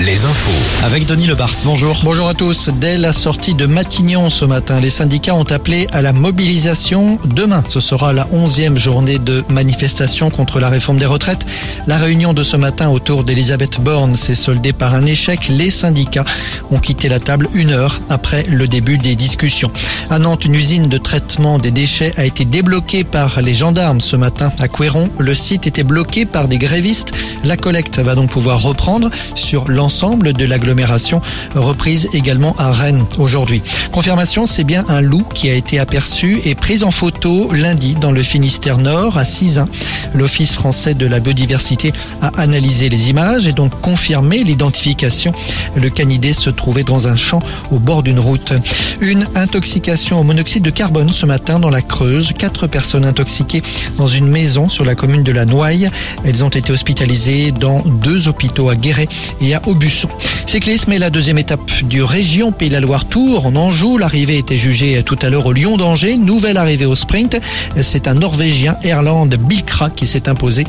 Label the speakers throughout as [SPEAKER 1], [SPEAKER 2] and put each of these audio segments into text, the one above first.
[SPEAKER 1] les infos.
[SPEAKER 2] Avec Denis Lebars, bonjour.
[SPEAKER 3] Bonjour à tous. Dès la sortie de Matignon ce matin, les syndicats ont appelé à la mobilisation. Demain, ce sera la onzième journée de manifestation contre la réforme des retraites. La réunion de ce matin autour d'Elisabeth Borne s'est soldée par un échec. Les syndicats ont quitté la table une heure après le début des discussions. À Nantes, une usine de traitement des déchets a été débloquée par les gendarmes ce matin. À Couéron, le site était bloqué par des grévistes. La collecte va donc pouvoir reprendre sur l'ensemble de l'agglomération, reprise également à Rennes aujourd'hui. Confirmation, c'est bien un loup qui a été aperçu et pris en photo lundi dans le Finistère Nord à Cisin. L'Office français de la biodiversité a analysé les images et donc confirmé l'identification. Le canidé se trouvait dans un champ au bord d'une route. Une intoxication au monoxyde de carbone ce matin dans la Creuse. Quatre personnes intoxiquées dans une maison sur la commune de la Noaille. Elles ont été hospitalisées dans deux hôpitaux à Guéret et à Aubusson. Cyclisme est la deuxième étape du Région Pays de la Loire Tour en Anjou. L'arrivée était jugée tout à l'heure au Lyon d'Angers. Nouvelle arrivée au sprint. C'est un Norvégien, Erland Bilkra, qui s'est imposé.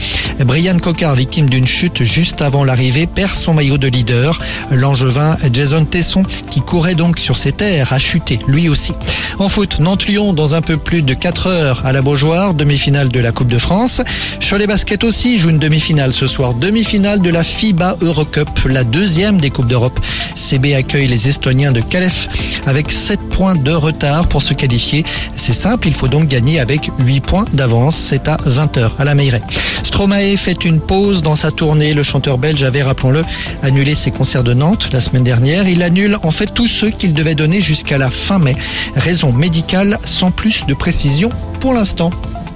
[SPEAKER 3] Brian Cocard, victime d'une chute juste avant l'arrivée, perd son maillot de leader. L'angevin Jason Tesson, qui courait donc sur ses terres, a chuté lui aussi. En foot, Nantes-Lyon dans un peu plus de 4 heures à la Beaujoire, demi-finale de la Coupe de France. Cholet Basket aussi joue une demi-finale ce soir, demi-finale de la FIBA Eurocup, la deuxième des Coupes d'Europe. CB accueille les Estoniens de Calef avec 7 points de retard pour se qualifier. C'est simple, il faut donc gagner avec 8 points d'avance. C'est à 20h à la Meilleray. Stromae fait une pause dans sa tournée. Le chanteur belge avait, rappelons-le, annulé ses concerts de Nantes la semaine dernière. Il annule en fait tous ceux qu'il devait donner jusqu'à la fin mai. Raison médicale sans plus de précision pour l'instant.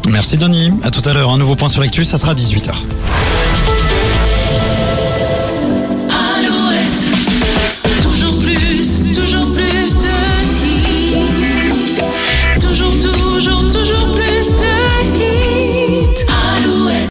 [SPEAKER 2] Merci Denis. À tout à l'heure. Un nouveau point sur l'actu, ça sera 18h.